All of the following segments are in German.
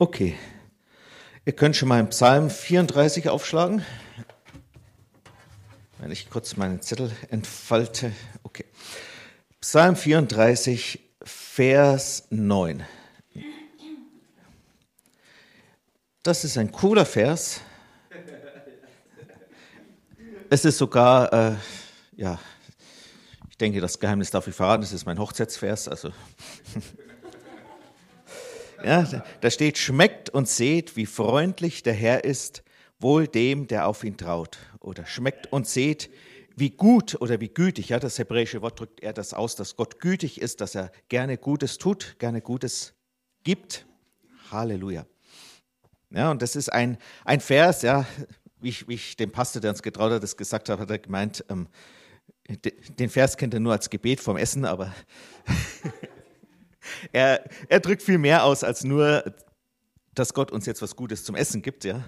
Okay. Ihr könnt schon mal im Psalm 34 aufschlagen. Wenn ich kurz meinen Zettel entfalte. Okay. Psalm 34, Vers 9. Das ist ein cooler Vers. Es ist sogar, äh, ja, ich denke, das Geheimnis darf ich verraten, es ist mein Hochzeitsvers. Also. Ja, da steht, schmeckt und seht, wie freundlich der Herr ist, wohl dem, der auf ihn traut. Oder schmeckt und seht, wie gut oder wie gütig, ja, das hebräische Wort drückt er das aus, dass Gott gütig ist, dass er gerne Gutes tut, gerne Gutes gibt. Halleluja. Ja, und das ist ein, ein Vers, ja, wie ich, wie ich dem Pastor, der uns getraut hat, das gesagt habe, hat er gemeint, ähm, den Vers kennt er nur als Gebet vom Essen, aber er, er drückt viel mehr aus als nur, dass Gott uns jetzt was Gutes zum Essen gibt, ja.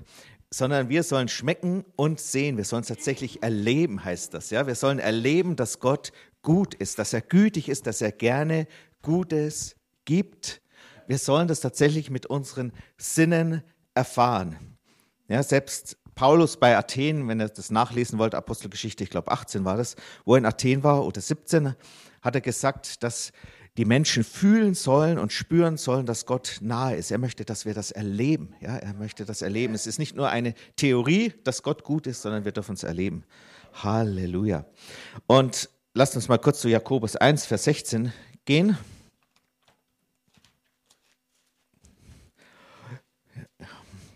Sondern wir sollen schmecken und sehen. Wir sollen es tatsächlich erleben, heißt das, ja. Wir sollen erleben, dass Gott gut ist, dass er gütig ist, dass er gerne Gutes gibt. Wir sollen das tatsächlich mit unseren Sinnen erfahren. Ja, selbst Paulus bei Athen, wenn ihr das nachlesen wollt, Apostelgeschichte, ich glaube 18 war das, wo er in Athen war oder 17, hat er gesagt, dass die Menschen fühlen sollen und spüren sollen, dass Gott nahe ist. Er möchte, dass wir das erleben. Ja, er möchte das erleben. Es ist nicht nur eine Theorie, dass Gott gut ist, sondern wir dürfen es erleben. Halleluja. Und lasst uns mal kurz zu Jakobus 1, Vers 16 gehen.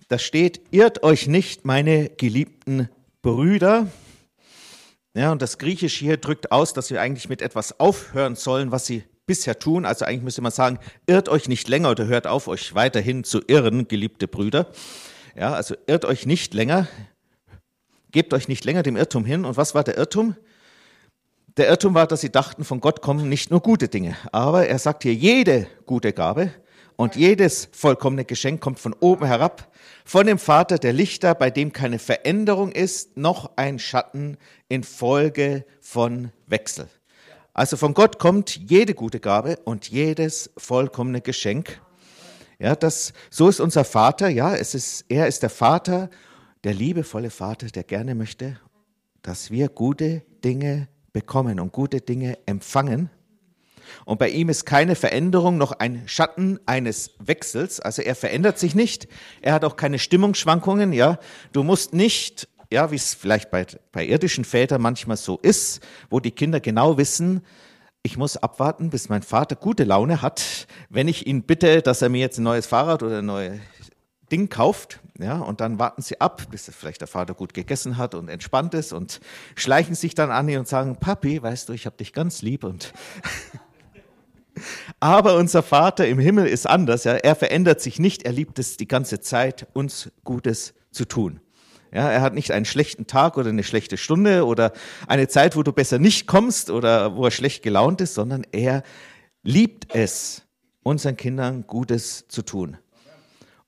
Da steht, irrt euch nicht, meine geliebten Brüder. Ja, und das Griechische hier drückt aus, dass wir eigentlich mit etwas aufhören sollen, was sie bisher tun. Also eigentlich müsste man sagen, irrt euch nicht länger oder hört auf, euch weiterhin zu irren, geliebte Brüder. Ja, also irrt euch nicht länger, gebt euch nicht länger dem Irrtum hin. Und was war der Irrtum? Der Irrtum war, dass sie dachten, von Gott kommen nicht nur gute Dinge. Aber er sagt hier, jede gute Gabe und jedes vollkommene Geschenk kommt von oben herab, von dem Vater der Lichter, bei dem keine Veränderung ist, noch ein Schatten infolge von Wechsel. Also von Gott kommt jede gute Gabe und jedes vollkommene Geschenk. Ja, das, so ist unser Vater, ja, es ist, er ist der Vater, der liebevolle Vater, der gerne möchte, dass wir gute Dinge bekommen und gute Dinge empfangen. Und bei ihm ist keine Veränderung noch ein Schatten eines Wechsels. Also er verändert sich nicht. Er hat auch keine Stimmungsschwankungen. Ja, du musst nicht ja, wie es vielleicht bei, bei irdischen Vätern manchmal so ist, wo die Kinder genau wissen, ich muss abwarten, bis mein Vater gute Laune hat, wenn ich ihn bitte, dass er mir jetzt ein neues Fahrrad oder ein neues Ding kauft, ja, und dann warten sie ab, bis vielleicht der Vater gut gegessen hat und entspannt ist und schleichen sich dann an ihn und sagen, Papi, weißt du, ich habe dich ganz lieb und aber unser Vater im Himmel ist anders, ja, er verändert sich nicht, er liebt es die ganze Zeit, uns Gutes zu tun. Ja, er hat nicht einen schlechten Tag oder eine schlechte Stunde oder eine Zeit, wo du besser nicht kommst oder wo er schlecht gelaunt ist, sondern er liebt es, unseren Kindern Gutes zu tun.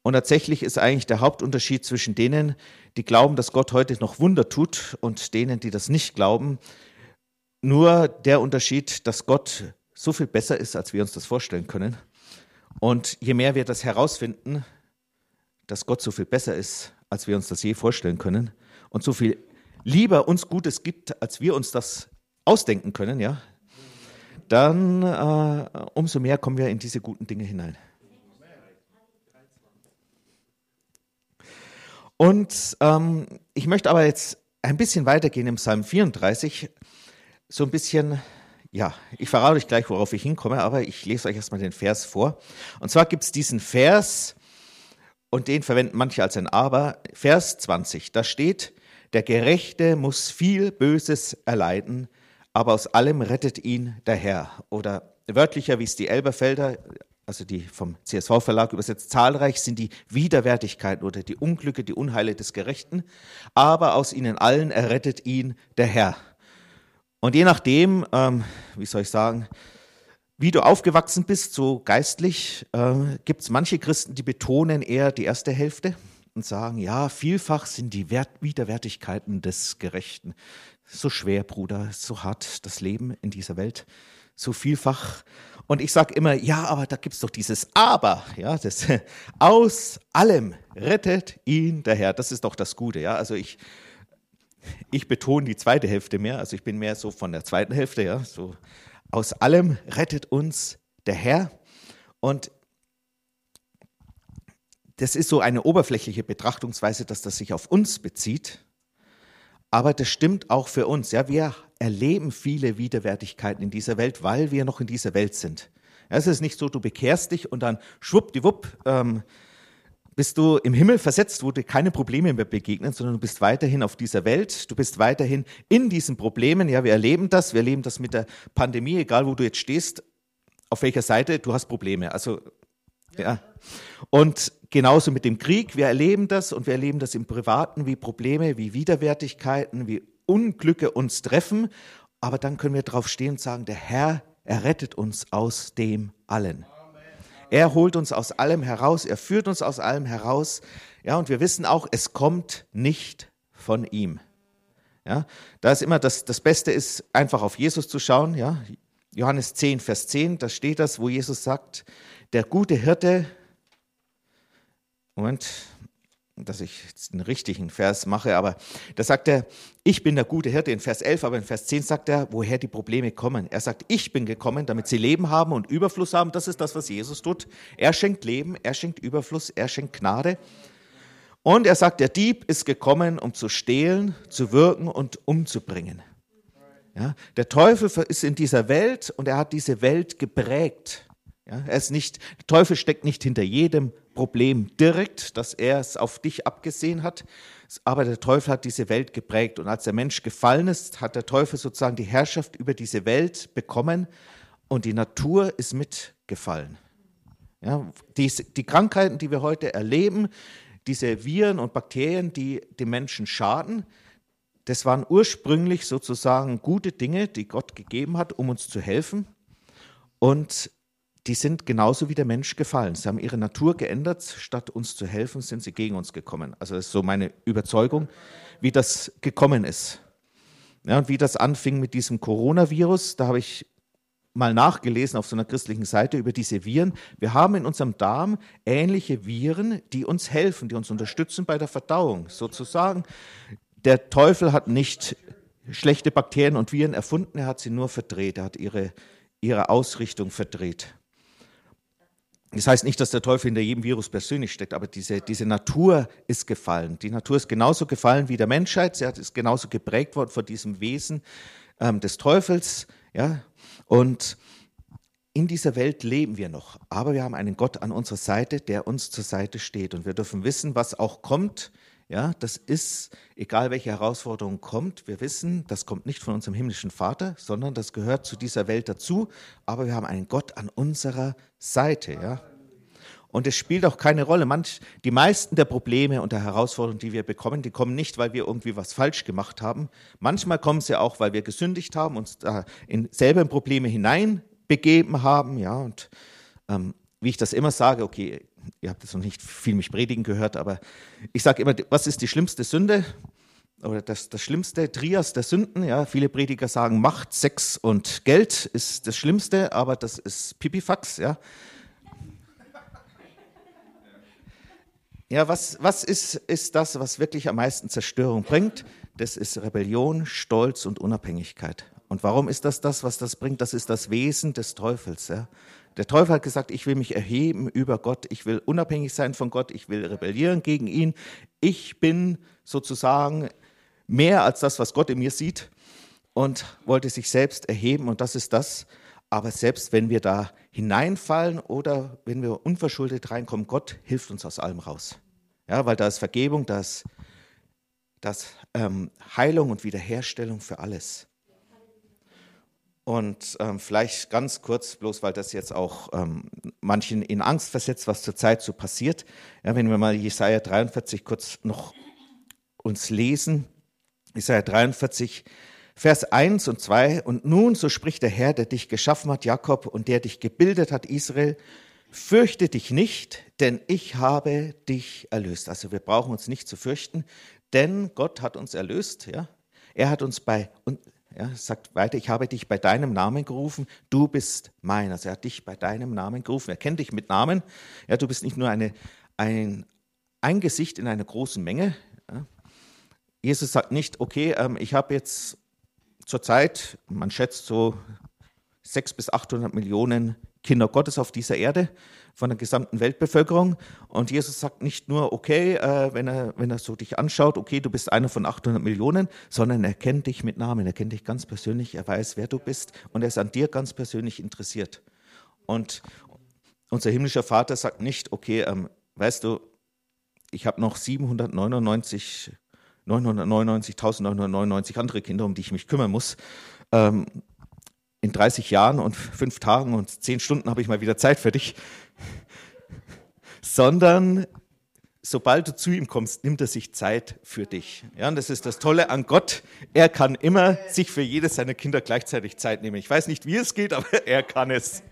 Und tatsächlich ist eigentlich der Hauptunterschied zwischen denen, die glauben, dass Gott heute noch Wunder tut und denen, die das nicht glauben, nur der Unterschied, dass Gott so viel besser ist, als wir uns das vorstellen können. Und je mehr wir das herausfinden, dass Gott so viel besser ist, als wir uns das je vorstellen können und so viel lieber uns Gutes gibt, als wir uns das ausdenken können, ja, dann äh, umso mehr kommen wir in diese guten Dinge hinein. Und ähm, ich möchte aber jetzt ein bisschen weitergehen im Psalm 34, so ein bisschen, ja, ich verrate euch gleich, worauf ich hinkomme, aber ich lese euch erstmal den Vers vor. Und zwar gibt es diesen Vers, und den verwenden manche als ein Aber. Vers 20, da steht, der Gerechte muss viel Böses erleiden, aber aus allem rettet ihn der Herr. Oder wörtlicher, wie es die Elberfelder, also die vom CSV-Verlag übersetzt, zahlreich sind die Widerwärtigkeiten oder die Unglücke, die Unheile des Gerechten, aber aus ihnen allen errettet ihn der Herr. Und je nachdem, ähm, wie soll ich sagen, wie du aufgewachsen bist, so geistlich, äh, gibt es manche Christen, die betonen eher die erste Hälfte und sagen, ja, vielfach sind die Wert Widerwärtigkeiten des Gerechten so schwer, Bruder, so hart das Leben in dieser Welt, so vielfach. Und ich sage immer, ja, aber da gibt es doch dieses Aber, ja, das aus allem rettet ihn der Herr. Das ist doch das Gute, ja. Also ich, ich betone die zweite Hälfte mehr, also ich bin mehr so von der zweiten Hälfte, ja, so aus allem rettet uns der Herr. Und das ist so eine oberflächliche Betrachtungsweise, dass das sich auf uns bezieht. Aber das stimmt auch für uns. Ja, wir erleben viele Widerwärtigkeiten in dieser Welt, weil wir noch in dieser Welt sind. Ja, es ist nicht so, du bekehrst dich und dann schwuppdiwupp ähm, bist du im Himmel versetzt, wo dir keine Probleme mehr begegnen, sondern du bist weiterhin auf dieser Welt, du bist weiterhin in diesen Problemen. Ja, wir erleben das, wir erleben das mit der Pandemie, egal wo du jetzt stehst, auf welcher Seite, du hast Probleme. Also, ja. Und genauso mit dem Krieg, wir erleben das und wir erleben das im Privaten, wie Probleme, wie Widerwärtigkeiten, wie Unglücke uns treffen. Aber dann können wir drauf stehen und sagen, der Herr, er rettet uns aus dem allen. Er holt uns aus allem heraus, er führt uns aus allem heraus. Ja, und wir wissen auch, es kommt nicht von ihm. Ja, da ist immer das, das Beste ist, einfach auf Jesus zu schauen. Ja, Johannes 10, Vers 10, da steht das, wo Jesus sagt, der gute Hirte, Moment, dass ich jetzt einen richtigen Vers mache, aber da sagt er, ich bin der gute Hirte in Vers 11, aber in Vers 10 sagt er, woher die Probleme kommen. Er sagt, ich bin gekommen, damit sie Leben haben und Überfluss haben. Das ist das, was Jesus tut. Er schenkt Leben, er schenkt Überfluss, er schenkt Gnade. Und er sagt, der Dieb ist gekommen, um zu stehlen, zu wirken und umzubringen. Ja, der Teufel ist in dieser Welt und er hat diese Welt geprägt. Ja, er ist nicht, der Teufel steckt nicht hinter jedem Problem direkt, dass er es auf dich abgesehen hat, aber der Teufel hat diese Welt geprägt. Und als der Mensch gefallen ist, hat der Teufel sozusagen die Herrschaft über diese Welt bekommen und die Natur ist mitgefallen. Ja, die, die Krankheiten, die wir heute erleben, diese Viren und Bakterien, die dem Menschen schaden, das waren ursprünglich sozusagen gute Dinge, die Gott gegeben hat, um uns zu helfen. Und die sind genauso wie der Mensch gefallen. Sie haben ihre Natur geändert. Statt uns zu helfen, sind sie gegen uns gekommen. Also das ist so meine Überzeugung, wie das gekommen ist. Ja, und wie das anfing mit diesem Coronavirus, da habe ich mal nachgelesen auf so einer christlichen Seite über diese Viren. Wir haben in unserem Darm ähnliche Viren, die uns helfen, die uns unterstützen bei der Verdauung. Sozusagen, der Teufel hat nicht schlechte Bakterien und Viren erfunden, er hat sie nur verdreht, er hat ihre, ihre Ausrichtung verdreht. Das heißt nicht, dass der Teufel hinter jedem Virus persönlich steckt, aber diese, diese Natur ist gefallen. Die Natur ist genauso gefallen wie der Menschheit. Sie ist genauso geprägt worden von diesem Wesen ähm, des Teufels. Ja? Und in dieser Welt leben wir noch, aber wir haben einen Gott an unserer Seite, der uns zur Seite steht. Und wir dürfen wissen, was auch kommt. Ja, das ist, egal welche Herausforderung kommt, wir wissen, das kommt nicht von unserem himmlischen Vater, sondern das gehört zu dieser Welt dazu. Aber wir haben einen Gott an unserer Seite. Ja. Und es spielt auch keine Rolle. Manch, die meisten der Probleme und der Herausforderungen, die wir bekommen, die kommen nicht, weil wir irgendwie was falsch gemacht haben. Manchmal kommen sie auch, weil wir gesündigt haben, uns da in selber in Probleme hineinbegeben haben. Ja, und ähm, wie ich das immer sage, okay, ihr habt jetzt noch nicht viel mich predigen gehört, aber ich sage immer, was ist die schlimmste Sünde? Oder das, das schlimmste Trias der Sünden, ja, viele Prediger sagen, Macht, Sex und Geld ist das Schlimmste, aber das ist Pipifax, ja. Ja, was, was ist, ist das, was wirklich am meisten Zerstörung bringt? Das ist Rebellion, Stolz und Unabhängigkeit. Und warum ist das das, was das bringt? Das ist das Wesen des Teufels. Ja? Der Teufel hat gesagt, ich will mich erheben über Gott, ich will unabhängig sein von Gott, ich will rebellieren gegen ihn. Ich bin sozusagen mehr als das, was Gott in mir sieht und wollte sich selbst erheben und das ist das. Aber selbst wenn wir da hineinfallen oder wenn wir unverschuldet reinkommen, Gott hilft uns aus allem raus. Ja, weil da ist Vergebung, da ist, da ist ähm, Heilung und Wiederherstellung für alles. Und ähm, vielleicht ganz kurz, bloß weil das jetzt auch ähm, manchen in Angst versetzt, was zurzeit so passiert. Ja, wenn wir mal Jesaja 43 kurz noch uns lesen. Jesaja 43, Vers 1 und 2. Und nun, so spricht der Herr, der dich geschaffen hat, Jakob, und der dich gebildet hat, Israel. Fürchte dich nicht, denn ich habe dich erlöst. Also wir brauchen uns nicht zu fürchten, denn Gott hat uns erlöst. Ja? Er hat uns bei Ja, es sagt weiter, ich habe dich bei deinem Namen gerufen, du bist mein. Also er hat dich bei deinem Namen gerufen. Er kennt dich mit Namen. Ja, du bist nicht nur eine, ein, ein Gesicht in einer großen Menge. Ja. Jesus sagt nicht, okay, ähm, ich habe jetzt zurzeit, man schätzt so 600 bis 800 Millionen Kinder Gottes auf dieser Erde von der gesamten Weltbevölkerung. Und Jesus sagt nicht nur, okay, äh, wenn, er, wenn er so dich anschaut, okay, du bist einer von 800 Millionen, sondern er kennt dich mit Namen, er kennt dich ganz persönlich, er weiß, wer du bist und er ist an dir ganz persönlich interessiert. Und unser himmlischer Vater sagt nicht, okay, ähm, weißt du, ich habe noch 799 999.999 andere Kinder, um die ich mich kümmern muss. Ähm, in 30 Jahren und fünf Tagen und zehn Stunden habe ich mal wieder Zeit für dich. Sondern sobald du zu ihm kommst, nimmt er sich Zeit für dich. Ja, und das ist das Tolle an Gott. Er kann immer sich für jedes seiner Kinder gleichzeitig Zeit nehmen. Ich weiß nicht, wie es geht, aber er kann es.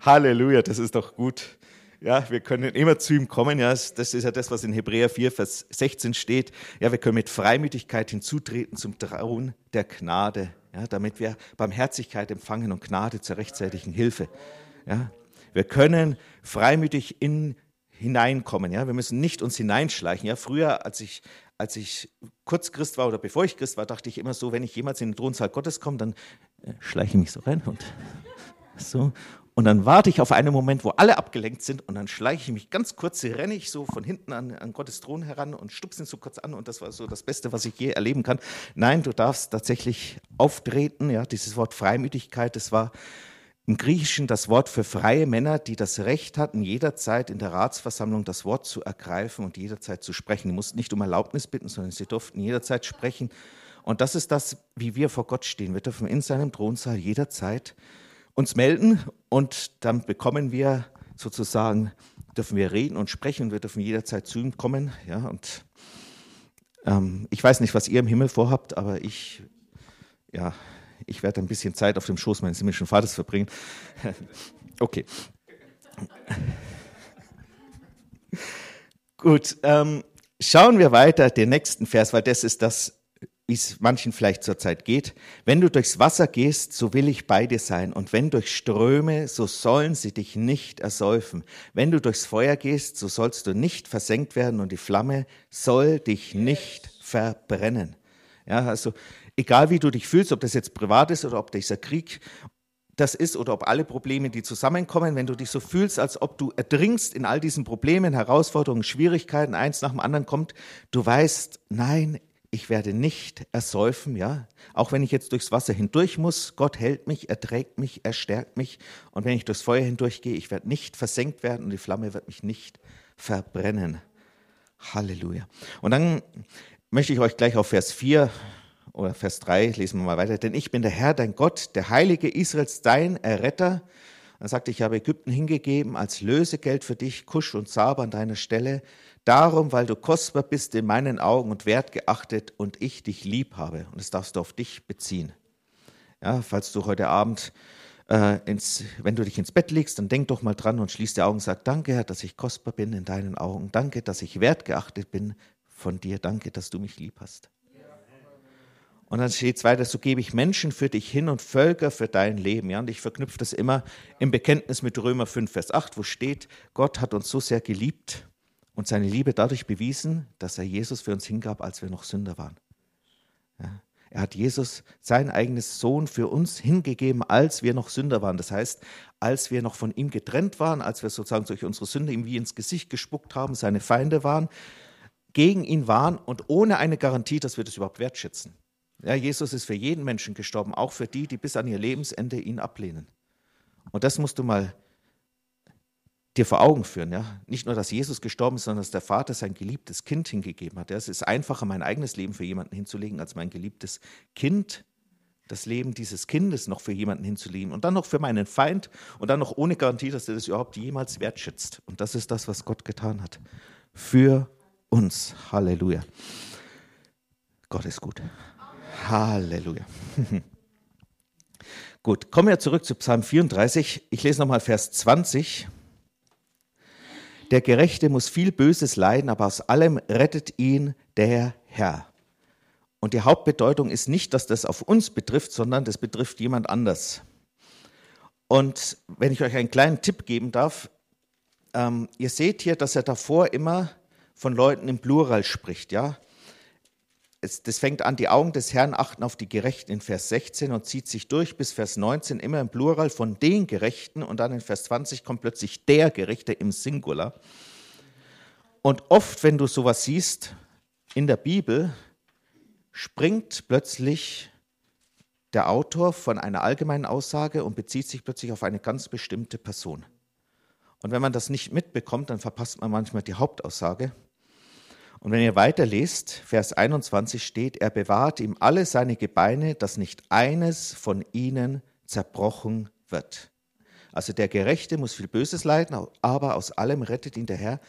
Halleluja, das ist doch gut. Ja, wir können immer zu ihm kommen. Ja, das ist ja das, was in Hebräer 4, Vers 16 steht. Ja, wir können mit Freimütigkeit hinzutreten zum Trauen der Gnade ja, damit wir Barmherzigkeit empfangen und Gnade zur rechtzeitigen Hilfe. Ja. Wir können freimütig in, hineinkommen. Ja. Wir müssen nicht uns hineinschleichen. Ja. Früher, als ich, als ich kurz Christ war oder bevor ich Christ war, dachte ich immer so, wenn ich jemals in den Thronsaal Gottes komme, dann äh, schleiche ich mich so rein und so. Und dann warte ich auf einen Moment, wo alle abgelenkt sind und dann schleiche ich mich ganz kurz, renne ich so von hinten an, an Gottes Thron heran und stupse ihn so kurz an und das war so das Beste, was ich je erleben kann. Nein, du darfst tatsächlich auftreten, ja, dieses Wort Freimütigkeit, das war im Griechischen das Wort für freie Männer, die das Recht hatten, jederzeit in der Ratsversammlung das Wort zu ergreifen und jederzeit zu sprechen. Die mussten nicht um Erlaubnis bitten, sondern sie durften jederzeit sprechen. Und das ist das, wie wir vor Gott stehen. Wir dürfen in seinem Thronsaal jederzeit uns melden und dann bekommen wir sozusagen, dürfen wir reden und sprechen und wir dürfen jederzeit zu ihm kommen. Ja, und ähm, ich weiß nicht, was ihr im Himmel vorhabt, aber ich, ja, ich werde ein bisschen Zeit auf dem Schoß meines himmlischen Vaters verbringen. okay. Gut, ähm, schauen wir weiter den nächsten Vers, weil das ist das, wie es manchen vielleicht zurzeit geht. Wenn du durchs Wasser gehst, so will ich bei dir sein. Und wenn durch Ströme, so sollen sie dich nicht ersäufen. Wenn du durchs Feuer gehst, so sollst du nicht versenkt werden und die Flamme soll dich nicht verbrennen. Ja, also egal wie du dich fühlst, ob das jetzt privat ist oder ob dieser Krieg das ist oder ob alle Probleme, die zusammenkommen, wenn du dich so fühlst, als ob du erdringst in all diesen Problemen, Herausforderungen, Schwierigkeiten, eins nach dem anderen kommt, du weißt, nein, ich werde nicht ersäufen, ja, auch wenn ich jetzt durchs Wasser hindurch muss, Gott hält mich, er trägt mich, er stärkt mich und wenn ich durchs Feuer hindurchgehe, ich werde nicht versenkt werden und die Flamme wird mich nicht verbrennen. Halleluja. Und dann möchte ich euch gleich auf Vers 4 oder Vers 3 lesen wir mal weiter, denn ich bin der Herr, dein Gott, der Heilige Israels, dein Erretter. Er sagt, ich habe Ägypten hingegeben als Lösegeld für dich, Kusch und Saba an deiner Stelle. Darum, weil du kostbar bist in meinen Augen und wertgeachtet und ich dich lieb habe. Und das darfst du auf dich beziehen. Ja, falls du heute Abend, äh, ins, wenn du dich ins Bett legst, dann denk doch mal dran und schließ die Augen und sag, danke Herr, dass ich kostbar bin in deinen Augen. Danke, dass ich wertgeachtet bin von dir. Danke, dass du mich lieb hast. Und dann steht es weiter, so gebe ich Menschen für dich hin und Völker für dein Leben. Ja, und ich verknüpfe das immer im Bekenntnis mit Römer 5, Vers 8, wo steht, Gott hat uns so sehr geliebt, und seine Liebe dadurch bewiesen, dass er Jesus für uns hingab, als wir noch Sünder waren. Ja. Er hat Jesus, sein eigenes Sohn, für uns hingegeben, als wir noch Sünder waren. Das heißt, als wir noch von ihm getrennt waren, als wir sozusagen durch unsere Sünde ihm wie ins Gesicht gespuckt haben, seine Feinde waren, gegen ihn waren und ohne eine Garantie, dass wir das überhaupt wertschätzen. Ja, Jesus ist für jeden Menschen gestorben, auch für die, die bis an ihr Lebensende ihn ablehnen. Und das musst du mal dir vor Augen führen. Ja? Nicht nur, dass Jesus gestorben ist, sondern dass der Vater sein geliebtes Kind hingegeben hat. Ja? Es ist einfacher, mein eigenes Leben für jemanden hinzulegen, als mein geliebtes Kind, das Leben dieses Kindes noch für jemanden hinzulegen und dann noch für meinen Feind und dann noch ohne Garantie, dass er das überhaupt jemals wertschätzt. Und das ist das, was Gott getan hat. Für uns. Halleluja. Gott ist gut. Halleluja. Gut, kommen wir zurück zu Psalm 34. Ich lese nochmal Vers 20. Der Gerechte muss viel Böses leiden, aber aus allem rettet ihn der Herr. Und die Hauptbedeutung ist nicht, dass das auf uns betrifft, sondern das betrifft jemand anders. Und wenn ich euch einen kleinen Tipp geben darf, ähm, ihr seht hier, dass er davor immer von Leuten im Plural spricht, ja. Es, das fängt an, die Augen des Herrn achten auf die Gerechten in Vers 16 und zieht sich durch bis Vers 19 immer im Plural von den Gerechten und dann in Vers 20 kommt plötzlich der Gerechte im Singular. Und oft, wenn du sowas siehst in der Bibel, springt plötzlich der Autor von einer allgemeinen Aussage und bezieht sich plötzlich auf eine ganz bestimmte Person. Und wenn man das nicht mitbekommt, dann verpasst man manchmal die Hauptaussage. Und wenn ihr weiterlest, Vers 21 steht, er bewahrt ihm alle seine Gebeine, dass nicht eines von ihnen zerbrochen wird. Also der Gerechte muss viel Böses leiden, aber aus allem rettet ihn der Herr.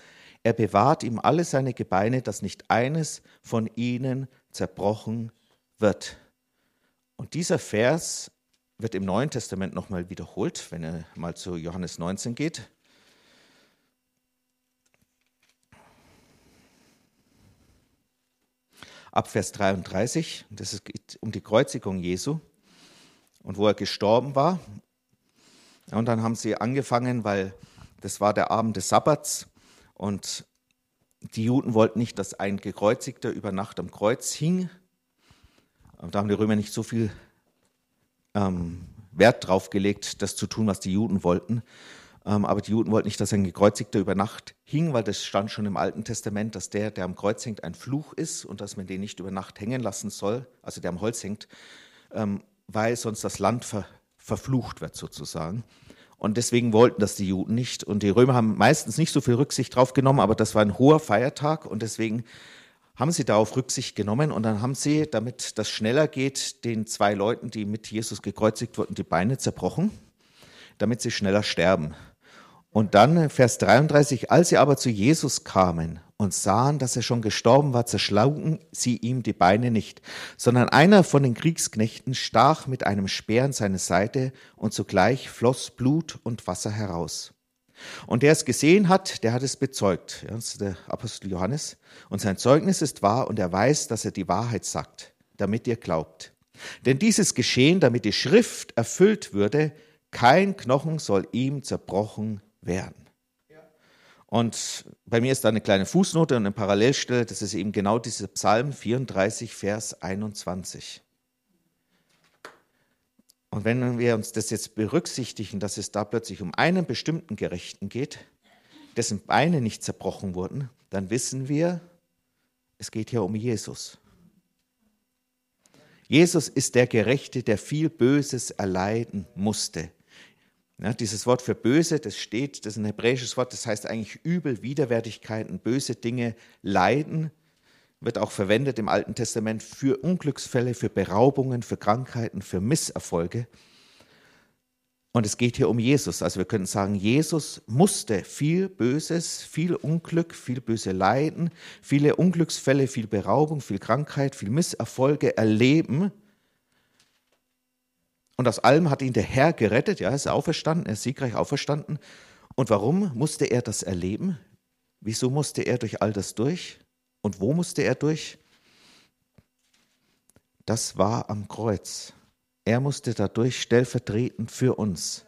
Er bewahrt ihm alle seine Gebeine, dass nicht eines von ihnen zerbrochen wird. Und dieser Vers wird im Neuen Testament nochmal wiederholt, wenn er mal zu Johannes 19 geht. Ab Vers 33, das geht um die Kreuzigung Jesu und wo er gestorben war. Und dann haben sie angefangen, weil das war der Abend des Sabbats und die Juden wollten nicht, dass ein Gekreuzigter über Nacht am Kreuz hing. Da haben die Römer nicht so viel ähm, Wert drauf gelegt, das zu tun, was die Juden wollten. Ähm, aber die Juden wollten nicht, dass ein Gekreuzigter über Nacht hing, weil das stand schon im Alten Testament, dass der, der am Kreuz hängt, ein Fluch ist und dass man den nicht über Nacht hängen lassen soll, also der am Holz hängt, ähm, weil sonst das Land ver verflucht wird sozusagen. Und deswegen wollten das die Juden nicht. Und die Römer haben meistens nicht so viel Rücksicht drauf genommen, aber das war ein hoher Feiertag und deswegen haben sie darauf Rücksicht genommen und dann haben sie, damit das schneller geht, den zwei Leuten, die mit Jesus gekreuzigt wurden, die Beine zerbrochen, damit sie schneller sterben. Und dann Vers 33, als sie aber zu Jesus kamen und sahen, dass er schon gestorben war, zerschlugen sie ihm die Beine nicht, sondern einer von den Kriegsknechten stach mit einem Speer in seine Seite und zugleich floss Blut und Wasser heraus. Und der es gesehen hat, der hat es bezeugt. Das ist der Apostel Johannes. Und sein Zeugnis ist wahr und er weiß, dass er die Wahrheit sagt, damit ihr glaubt. Denn dieses geschehen, damit die Schrift erfüllt würde, kein Knochen soll ihm zerbrochen werden. Und bei mir ist da eine kleine Fußnote und eine Parallelstelle, das ist eben genau dieser Psalm 34, Vers 21. Und wenn wir uns das jetzt berücksichtigen, dass es da plötzlich um einen bestimmten Gerechten geht, dessen Beine nicht zerbrochen wurden, dann wissen wir, es geht hier um Jesus. Jesus ist der Gerechte, der viel Böses erleiden musste. Ja, dieses Wort für böse, das steht, das ist ein hebräisches Wort, das heißt eigentlich übel, Widerwärtigkeiten, böse Dinge, Leiden, wird auch verwendet im Alten Testament für Unglücksfälle, für Beraubungen, für Krankheiten, für Misserfolge. Und es geht hier um Jesus. Also wir können sagen, Jesus musste viel Böses, viel Unglück, viel böse Leiden, viele Unglücksfälle, viel Beraubung, viel Krankheit, viel Misserfolge erleben, und aus allem hat ihn der Herr gerettet. Ja, er ist auferstanden, er ist siegreich auferstanden. Und warum musste er das erleben? Wieso musste er durch all das durch? Und wo musste er durch? Das war am Kreuz. Er musste dadurch stellvertretend für uns.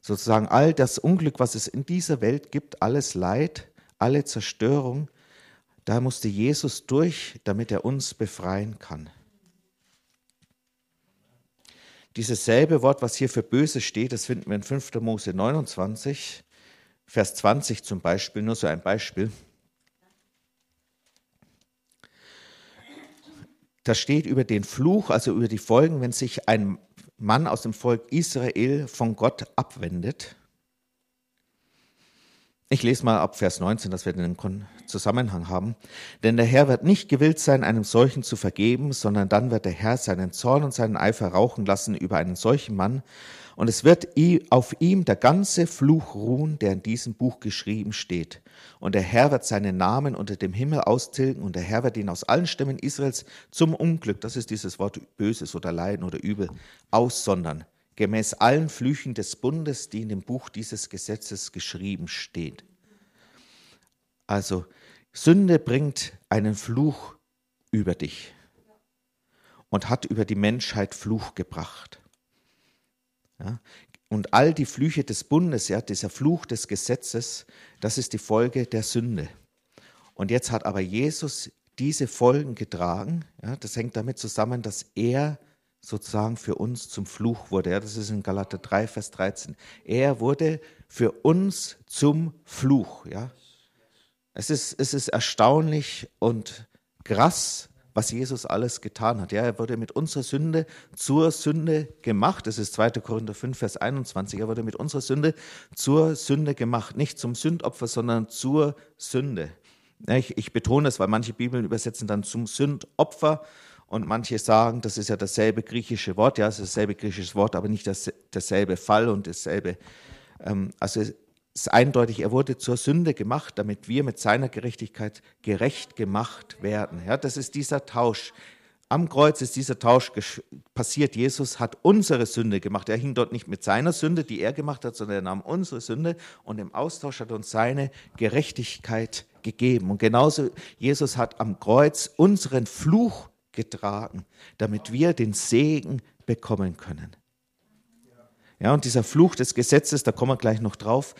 Sozusagen all das Unglück, was es in dieser Welt gibt, alles Leid, alle Zerstörung, da musste Jesus durch, damit er uns befreien kann. Dieses selbe Wort, was hier für böse steht, das finden wir in 5. Mose 29, Vers 20 zum Beispiel, nur so ein Beispiel. Da steht über den Fluch, also über die Folgen, wenn sich ein Mann aus dem Volk Israel von Gott abwendet. Ich lese mal ab Vers 19, dass wir den Zusammenhang haben. Denn der Herr wird nicht gewillt sein, einem solchen zu vergeben, sondern dann wird der Herr seinen Zorn und seinen Eifer rauchen lassen über einen solchen Mann. Und es wird auf ihm der ganze Fluch ruhen, der in diesem Buch geschrieben steht. Und der Herr wird seinen Namen unter dem Himmel austilgen und der Herr wird ihn aus allen Stämmen Israels zum Unglück, das ist dieses Wort Böses oder Leiden oder Übel, aussondern gemäß allen Flüchen des Bundes, die in dem Buch dieses Gesetzes geschrieben steht. Also Sünde bringt einen Fluch über dich. und hat über die Menschheit Fluch gebracht. Ja? Und all die Flüche des Bundes, ja, dieser Fluch des Gesetzes, das ist die Folge der Sünde. Und jetzt hat aber Jesus diese Folgen getragen. Ja, das hängt damit zusammen, dass er sozusagen für uns zum Fluch wurde. Ja, das ist in Galater 3, Vers 13. Er wurde für uns zum Fluch. Ja. Es, ist, es ist erstaunlich und krass, was Jesus alles getan hat. Ja, er wurde mit unserer Sünde zur Sünde gemacht. Das ist 2. Korinther 5, Vers 21. Er wurde mit unserer Sünde zur Sünde gemacht. Nicht zum Sündopfer, sondern zur Sünde. Ich, ich betone es, weil manche Bibeln übersetzen dann zum Sündopfer und manche sagen, das ist ja dasselbe griechische Wort. Ja, es ist dasselbe griechische Wort, aber nicht das, dasselbe Fall und dasselbe. Ähm, also ist eindeutig, er wurde zur Sünde gemacht, damit wir mit seiner Gerechtigkeit gerecht gemacht werden. Ja, das ist dieser Tausch. Am Kreuz ist dieser Tausch passiert. Jesus hat unsere Sünde gemacht. Er hing dort nicht mit seiner Sünde, die er gemacht hat, sondern er nahm unsere Sünde und im Austausch hat uns seine Gerechtigkeit gegeben. Und genauso, Jesus hat am Kreuz unseren Fluch getragen, damit wir den Segen bekommen können. Ja, und dieser Fluch des Gesetzes, da kommen wir gleich noch drauf,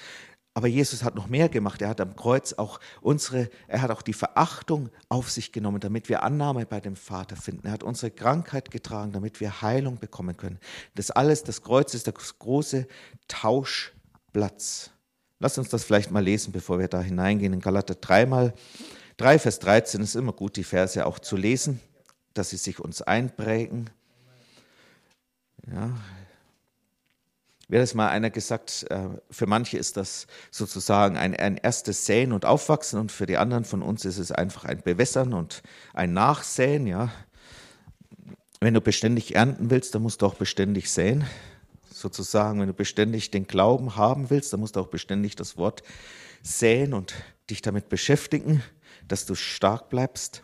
aber Jesus hat noch mehr gemacht. Er hat am Kreuz auch unsere, er hat auch die Verachtung auf sich genommen, damit wir Annahme bei dem Vater finden. Er hat unsere Krankheit getragen, damit wir Heilung bekommen können. Das alles, das Kreuz ist das große Tauschplatz. Lass uns das vielleicht mal lesen, bevor wir da hineingehen. In Galater 3 mal 3, Vers 13 ist immer gut, die Verse auch zu lesen, dass sie sich uns einprägen. Ja, mir hat mal einer gesagt, äh, für manche ist das sozusagen ein, ein erstes Säen und Aufwachsen und für die anderen von uns ist es einfach ein Bewässern und ein Nachsäen. Ja. Wenn du beständig ernten willst, dann musst du auch beständig säen. Sozusagen, wenn du beständig den Glauben haben willst, dann musst du auch beständig das Wort säen und dich damit beschäftigen, dass du stark bleibst.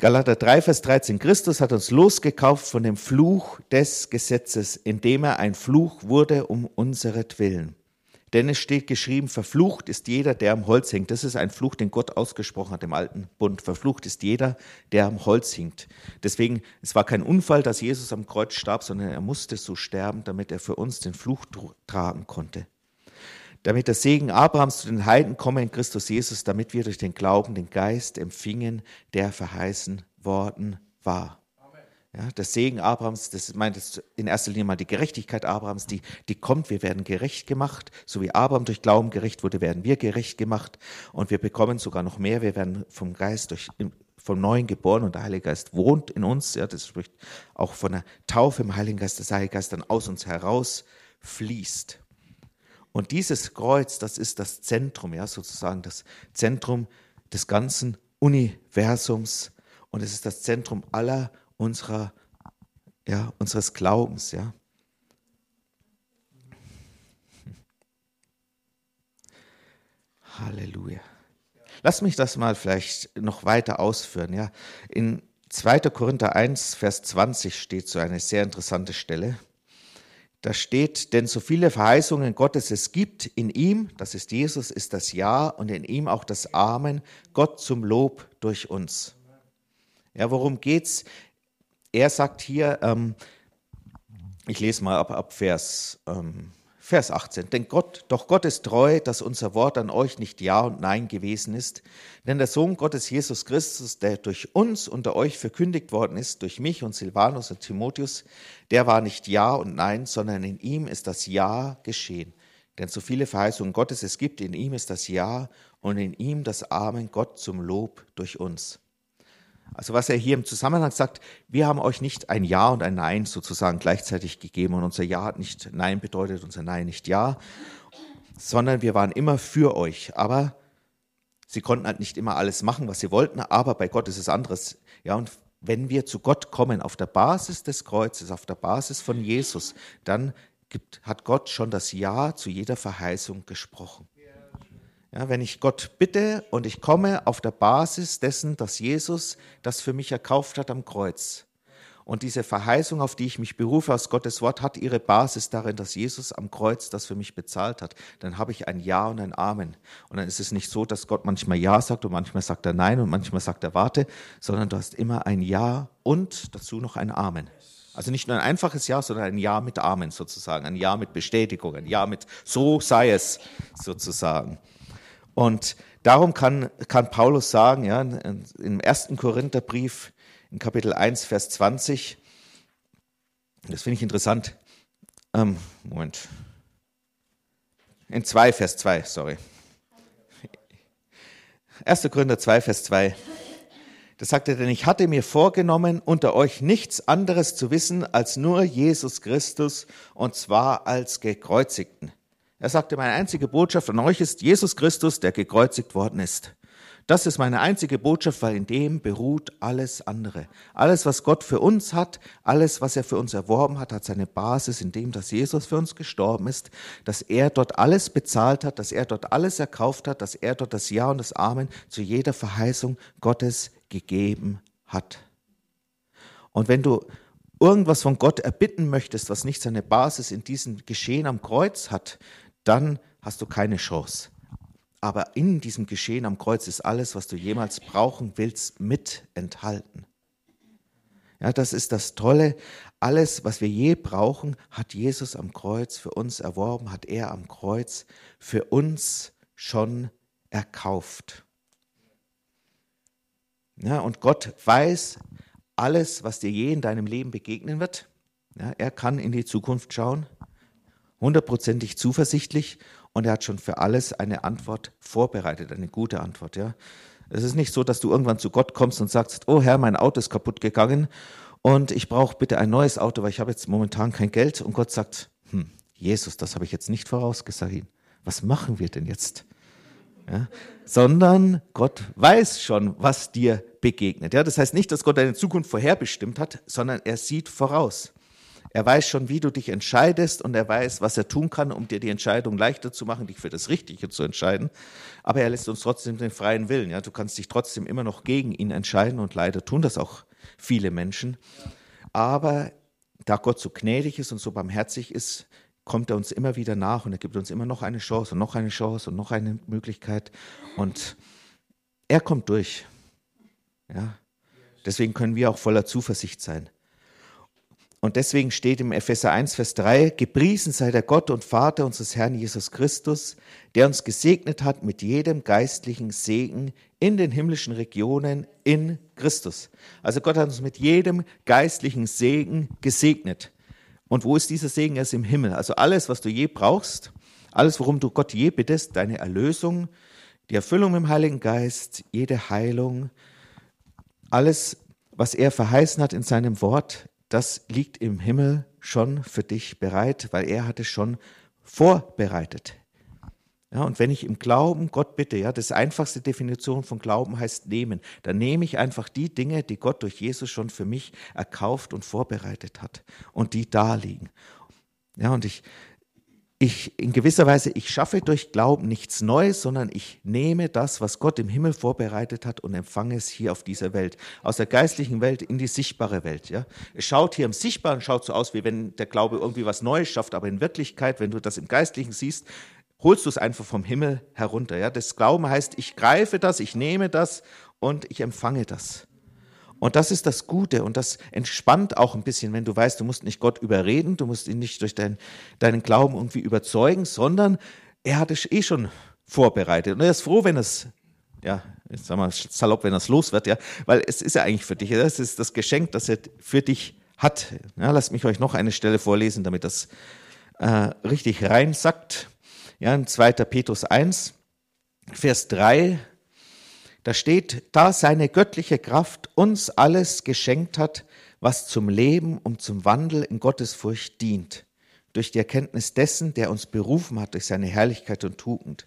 Galater 3, Vers 13. Christus hat uns losgekauft von dem Fluch des Gesetzes, indem er ein Fluch wurde um unseretwillen. Denn es steht geschrieben, verflucht ist jeder, der am Holz hängt. Das ist ein Fluch, den Gott ausgesprochen hat im alten Bund. Verflucht ist jeder, der am Holz hängt. Deswegen, es war kein Unfall, dass Jesus am Kreuz starb, sondern er musste so sterben, damit er für uns den Fluch tragen konnte damit der Segen Abrahams zu den Heiden komme in Christus Jesus, damit wir durch den Glauben den Geist empfingen, der verheißen worden war. Ja, der Segen Abrahams, das meint in erster Linie mal die Gerechtigkeit Abrahams, die, die kommt, wir werden gerecht gemacht. So wie Abraham durch Glauben gerecht wurde, werden wir gerecht gemacht. Und wir bekommen sogar noch mehr, wir werden vom Geist durch, vom Neuen geboren und der Heilige Geist wohnt in uns. Ja, das spricht auch von der Taufe im Heiligen Geist, der Heilige Geist dann aus uns heraus fließt. Und dieses Kreuz, das ist das Zentrum, ja, sozusagen das Zentrum des ganzen Universums und es ist das Zentrum aller unserer, ja, unseres Glaubens, ja. Halleluja. Lass mich das mal vielleicht noch weiter ausführen, ja. In 2. Korinther 1, Vers 20 steht so eine sehr interessante Stelle. Da steht, denn so viele Verheißungen Gottes es gibt, in ihm, das ist Jesus, ist das Ja und in ihm auch das Amen, Gott zum Lob durch uns. Ja, worum geht's? Er sagt hier, ähm, ich lese mal ab, ab Vers ähm, Vers 18. Denn Gott, doch Gott ist treu, dass unser Wort an euch nicht Ja und Nein gewesen ist. Denn der Sohn Gottes Jesus Christus, der durch uns unter euch verkündigt worden ist, durch mich und Silvanus und Timotheus, der war nicht Ja und Nein, sondern in ihm ist das Ja geschehen. Denn so viele Verheißungen Gottes es gibt, in ihm ist das Ja und in ihm das Amen Gott zum Lob durch uns. Also was er hier im Zusammenhang sagt, wir haben euch nicht ein Ja und ein Nein sozusagen gleichzeitig gegeben und unser Ja hat nicht Nein bedeutet, unser Nein nicht Ja, sondern wir waren immer für euch. Aber sie konnten halt nicht immer alles machen, was sie wollten, aber bei Gott ist es anderes. Ja, und wenn wir zu Gott kommen auf der Basis des Kreuzes, auf der Basis von Jesus, dann gibt, hat Gott schon das Ja zu jeder Verheißung gesprochen. Ja, wenn ich Gott bitte und ich komme auf der Basis dessen, dass Jesus das für mich erkauft hat am Kreuz. Und diese Verheißung, auf die ich mich berufe aus Gottes Wort, hat ihre Basis darin, dass Jesus am Kreuz das für mich bezahlt hat. Dann habe ich ein Ja und ein Amen. Und dann ist es nicht so, dass Gott manchmal Ja sagt und manchmal sagt er Nein und manchmal sagt er Warte, sondern du hast immer ein Ja und dazu noch ein Amen. Also nicht nur ein einfaches Ja, sondern ein Ja mit Amen sozusagen, ein Ja mit Bestätigung, ein Ja mit So sei es sozusagen. Und darum kann, kann Paulus sagen, ja, im ersten Korintherbrief, in Kapitel 1, Vers 20, das finde ich interessant. Ähm, Moment. In 2, Vers 2, sorry. 1. Korinther 2, Vers 2. Da sagt er, denn ich hatte mir vorgenommen, unter euch nichts anderes zu wissen als nur Jesus Christus und zwar als gekreuzigten. Er sagte, meine einzige Botschaft an euch ist Jesus Christus, der gekreuzigt worden ist. Das ist meine einzige Botschaft, weil in dem beruht alles andere. Alles, was Gott für uns hat, alles, was er für uns erworben hat, hat seine Basis in dem, dass Jesus für uns gestorben ist, dass er dort alles bezahlt hat, dass er dort alles erkauft hat, dass er dort das Ja und das Amen zu jeder Verheißung Gottes gegeben hat. Und wenn du irgendwas von Gott erbitten möchtest, was nicht seine Basis in diesem Geschehen am Kreuz hat, dann hast du keine Chance. Aber in diesem Geschehen am Kreuz ist alles, was du jemals brauchen willst, mit enthalten. Ja, das ist das Tolle. Alles, was wir je brauchen, hat Jesus am Kreuz für uns erworben, hat er am Kreuz für uns schon erkauft. Ja, und Gott weiß alles, was dir je in deinem Leben begegnen wird. Ja, er kann in die Zukunft schauen hundertprozentig zuversichtlich und er hat schon für alles eine Antwort vorbereitet, eine gute Antwort. Ja. Es ist nicht so, dass du irgendwann zu Gott kommst und sagst, oh Herr, mein Auto ist kaputt gegangen und ich brauche bitte ein neues Auto, weil ich habe jetzt momentan kein Geld. Und Gott sagt, hm, Jesus, das habe ich jetzt nicht vorausgesagt. Was machen wir denn jetzt? Ja, sondern Gott weiß schon, was dir begegnet. Ja, das heißt nicht, dass Gott deine Zukunft vorherbestimmt hat, sondern er sieht voraus. Er weiß schon, wie du dich entscheidest und er weiß, was er tun kann, um dir die Entscheidung leichter zu machen, dich für das Richtige zu entscheiden. Aber er lässt uns trotzdem den freien Willen. Ja, du kannst dich trotzdem immer noch gegen ihn entscheiden und leider tun das auch viele Menschen. Aber da Gott so gnädig ist und so barmherzig ist, kommt er uns immer wieder nach und er gibt uns immer noch eine Chance und noch eine Chance und noch eine Möglichkeit und er kommt durch. Ja, deswegen können wir auch voller Zuversicht sein. Und deswegen steht im Epheser 1, Vers 3, gepriesen sei der Gott und Vater unseres Herrn Jesus Christus, der uns gesegnet hat mit jedem geistlichen Segen in den himmlischen Regionen in Christus. Also Gott hat uns mit jedem geistlichen Segen gesegnet. Und wo ist dieser Segen? Er ist im Himmel. Also alles, was du je brauchst, alles, worum du Gott je bittest, deine Erlösung, die Erfüllung im Heiligen Geist, jede Heilung, alles, was er verheißen hat in seinem Wort, das liegt im Himmel schon für dich bereit, weil er hat es schon vorbereitet. Ja, und wenn ich im Glauben Gott bitte, ja, das einfachste Definition von Glauben heißt nehmen, dann nehme ich einfach die Dinge, die Gott durch Jesus schon für mich erkauft und vorbereitet hat und die da liegen. Ja, und ich, ich in gewisser Weise, ich schaffe durch Glauben nichts Neues, sondern ich nehme das, was Gott im Himmel vorbereitet hat und empfange es hier auf dieser Welt, aus der geistlichen Welt in die sichtbare Welt. Ja? Es schaut hier im Sichtbaren, schaut so aus, wie wenn der Glaube irgendwie was Neues schafft, aber in Wirklichkeit, wenn du das im Geistlichen siehst, holst du es einfach vom Himmel herunter. Ja? Das Glauben heißt, ich greife das, ich nehme das und ich empfange das. Und das ist das Gute und das entspannt auch ein bisschen, wenn du weißt, du musst nicht Gott überreden, du musst ihn nicht durch dein, deinen Glauben irgendwie überzeugen, sondern er hat es eh schon vorbereitet. Und er ist froh, wenn es, ja, ich sag mal salopp, wenn es los wird, ja, weil es ist ja eigentlich für dich, das ist das Geschenk, das er für dich hat. Ja, lasst mich euch noch eine Stelle vorlesen, damit das äh, richtig reinsackt. Ja, in 2. Petrus 1, Vers 3 da steht, da seine göttliche Kraft uns alles geschenkt hat, was zum Leben und zum Wandel in Gottesfurcht dient, durch die Erkenntnis dessen, der uns berufen hat durch seine Herrlichkeit und Tugend,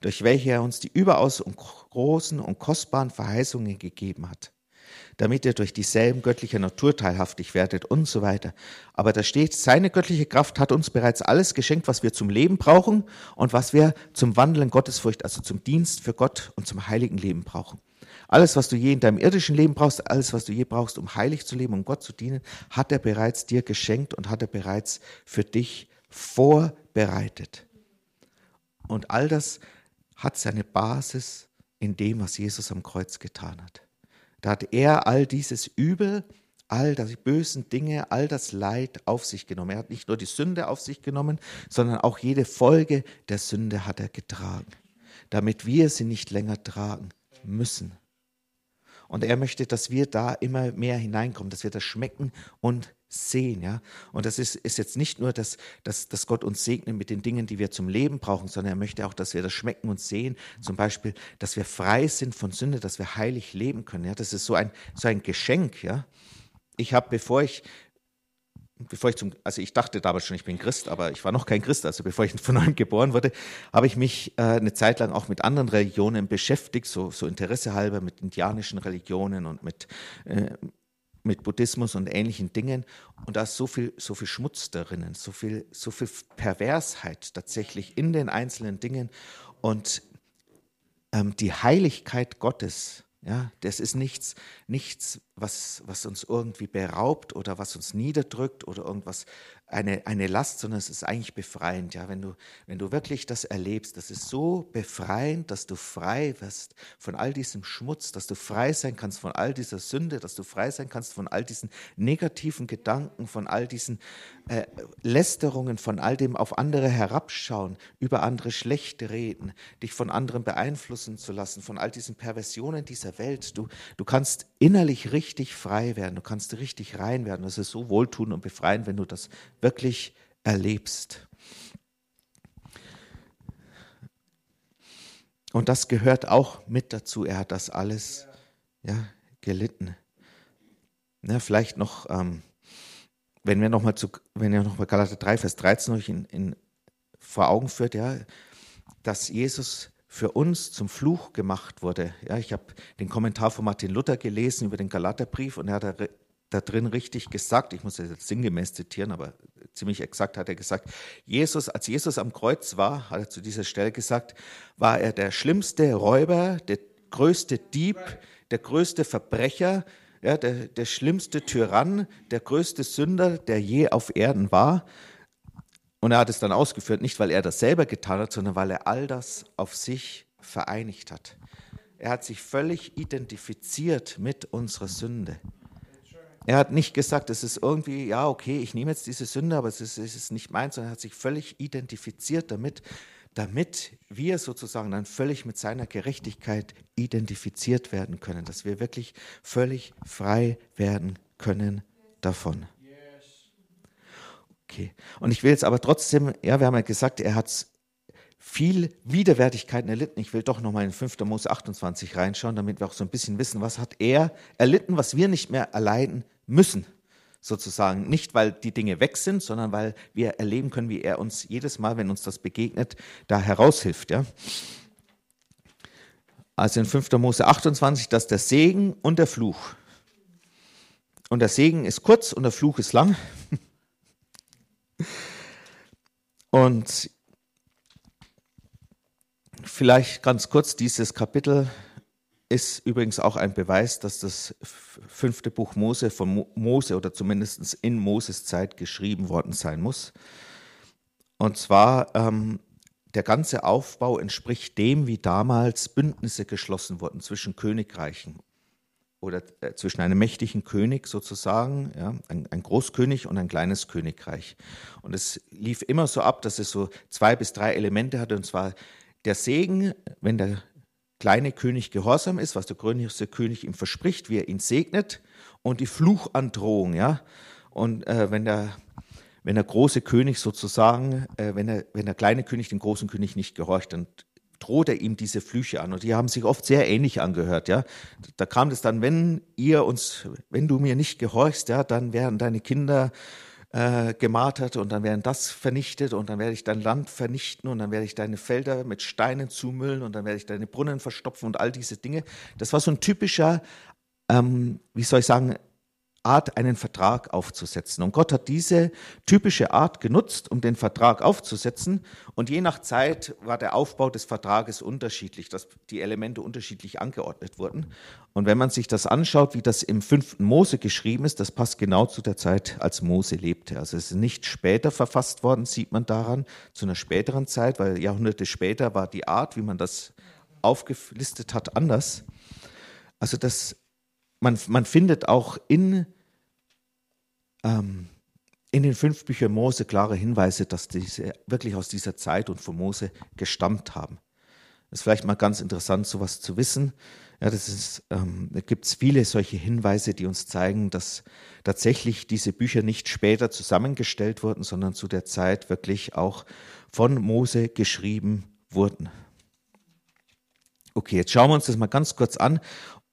durch welche er uns die überaus großen und kostbaren Verheißungen gegeben hat, damit ihr durch dieselben göttlicher Natur teilhaftig werdet und so weiter. Aber da steht, seine göttliche Kraft hat uns bereits alles geschenkt, was wir zum Leben brauchen und was wir zum Wandeln Gottesfurcht, also zum Dienst für Gott und zum heiligen Leben brauchen. Alles, was du je in deinem irdischen Leben brauchst, alles, was du je brauchst, um heilig zu leben, um Gott zu dienen, hat er bereits dir geschenkt und hat er bereits für dich vorbereitet. Und all das hat seine Basis in dem, was Jesus am Kreuz getan hat. Da hat er all dieses Übel, all die bösen Dinge, all das Leid auf sich genommen. Er hat nicht nur die Sünde auf sich genommen, sondern auch jede Folge der Sünde hat er getragen, damit wir sie nicht länger tragen müssen. Und er möchte, dass wir da immer mehr hineinkommen, dass wir das schmecken und sehen. Ja? Und das ist, ist jetzt nicht nur, dass, dass, dass Gott uns segnet mit den Dingen, die wir zum Leben brauchen, sondern er möchte auch, dass wir das schmecken und sehen. Zum Beispiel, dass wir frei sind von Sünde, dass wir heilig leben können. Ja? Das ist so ein, so ein Geschenk. Ja? Ich habe, bevor ich bevor ich zum, also ich dachte damals schon, ich bin Christ, aber ich war noch kein Christ. Also bevor ich von neuem geboren wurde, habe ich mich äh, eine Zeit lang auch mit anderen Religionen beschäftigt, so, so Interesse halber mit indianischen Religionen und mit, äh, mit Buddhismus und ähnlichen Dingen. Und da ist so viel, so viel Schmutz darin, so viel, so viel Perversheit tatsächlich in den einzelnen Dingen. Und ähm, die Heiligkeit Gottes, ja, das ist nichts, nichts was, was uns irgendwie beraubt oder was uns niederdrückt oder irgendwas, eine, eine Last, sondern es ist eigentlich befreiend. Ja, wenn du, wenn du wirklich das erlebst, das ist so befreiend, dass du frei wirst von all diesem Schmutz, dass du frei sein kannst von all dieser Sünde, dass du frei sein kannst von all diesen negativen Gedanken, von all diesen äh, Lästerungen, von all dem auf andere herabschauen, über andere schlecht reden, dich von anderen beeinflussen zu lassen, von all diesen Perversionen dieser Welt. Du, du kannst innerlich richtig frei werden, du kannst richtig rein werden. Das ist so wohltun und befreiend, wenn du das wirklich erlebst. Und das gehört auch mit dazu. Er hat das alles ja, gelitten. Ja, vielleicht noch, ähm, wenn wir nochmal zu, wenn ihr nochmal Galater 3, Vers 13 euch in, in, vor Augen führt, ja, dass Jesus für uns zum Fluch gemacht wurde. Ja, ich habe den Kommentar von Martin Luther gelesen über den Galaterbrief und er hat da, da drin richtig gesagt, ich muss das jetzt sinngemäß zitieren, aber ziemlich exakt hat er gesagt, Jesus, als Jesus am Kreuz war, hat er zu dieser Stelle gesagt, war er der schlimmste Räuber, der größte Dieb, der größte Verbrecher, ja, der, der schlimmste Tyrann, der größte Sünder, der je auf Erden war. Und er hat es dann ausgeführt, nicht weil er das selber getan hat, sondern weil er all das auf sich vereinigt hat. Er hat sich völlig identifiziert mit unserer Sünde. Er hat nicht gesagt, es ist irgendwie, ja, okay, ich nehme jetzt diese Sünde, aber es ist, es ist nicht meins, sondern er hat sich völlig identifiziert damit, damit wir sozusagen dann völlig mit seiner Gerechtigkeit identifiziert werden können, dass wir wirklich völlig frei werden können davon. Okay. Und ich will jetzt aber trotzdem, ja, wir haben ja gesagt, er hat viel Widerwärtigkeiten erlitten. Ich will doch nochmal in 5. Mose 28 reinschauen, damit wir auch so ein bisschen wissen, was hat er erlitten, was wir nicht mehr erleiden müssen, sozusagen. Nicht, weil die Dinge weg sind, sondern weil wir erleben können, wie er uns jedes Mal, wenn uns das begegnet, da heraushilft. Ja? Also in 5. Mose 28, dass der Segen und der Fluch. Und der Segen ist kurz und der Fluch ist lang. Und vielleicht ganz kurz, dieses Kapitel ist übrigens auch ein Beweis, dass das fünfte Buch Mose von Mose oder zumindest in Moses Zeit geschrieben worden sein muss. Und zwar, ähm, der ganze Aufbau entspricht dem, wie damals Bündnisse geschlossen wurden zwischen Königreichen oder äh, zwischen einem mächtigen König sozusagen, ja, ein, ein, Großkönig und ein kleines Königreich. Und es lief immer so ab, dass es so zwei bis drei Elemente hatte, und zwar der Segen, wenn der kleine König gehorsam ist, was der größte König ihm verspricht, wie er ihn segnet, und die Fluchandrohung, ja. Und äh, wenn der wenn der große König sozusagen, äh, wenn, der, wenn der kleine König den großen König nicht gehorcht, dann droht er ihm diese Flüche an. Und die haben sich oft sehr ähnlich angehört, ja. Da kam es dann, wenn ihr uns, wenn du mir nicht gehorchst, ja, dann werden deine Kinder äh, gemartert und dann werden das vernichtet und dann werde ich dein Land vernichten und dann werde ich deine Felder mit Steinen zumüllen und dann werde ich deine Brunnen verstopfen und all diese Dinge. Das war so ein typischer ähm, wie soll ich sagen, Art, einen Vertrag aufzusetzen. Und Gott hat diese typische Art genutzt, um den Vertrag aufzusetzen. Und je nach Zeit war der Aufbau des Vertrages unterschiedlich, dass die Elemente unterschiedlich angeordnet wurden. Und wenn man sich das anschaut, wie das im fünften Mose geschrieben ist, das passt genau zu der Zeit, als Mose lebte. Also es ist nicht später verfasst worden, sieht man daran, zu einer späteren Zeit, weil Jahrhunderte später war die Art, wie man das aufgelistet hat, anders. Also das man, man findet auch in, ähm, in den fünf Büchern Mose klare Hinweise, dass diese wirklich aus dieser Zeit und von Mose gestammt haben. Das ist vielleicht mal ganz interessant, sowas zu wissen. Ja, das ist, ähm, da gibt es viele solche Hinweise, die uns zeigen, dass tatsächlich diese Bücher nicht später zusammengestellt wurden, sondern zu der Zeit wirklich auch von Mose geschrieben wurden. Okay, jetzt schauen wir uns das mal ganz kurz an.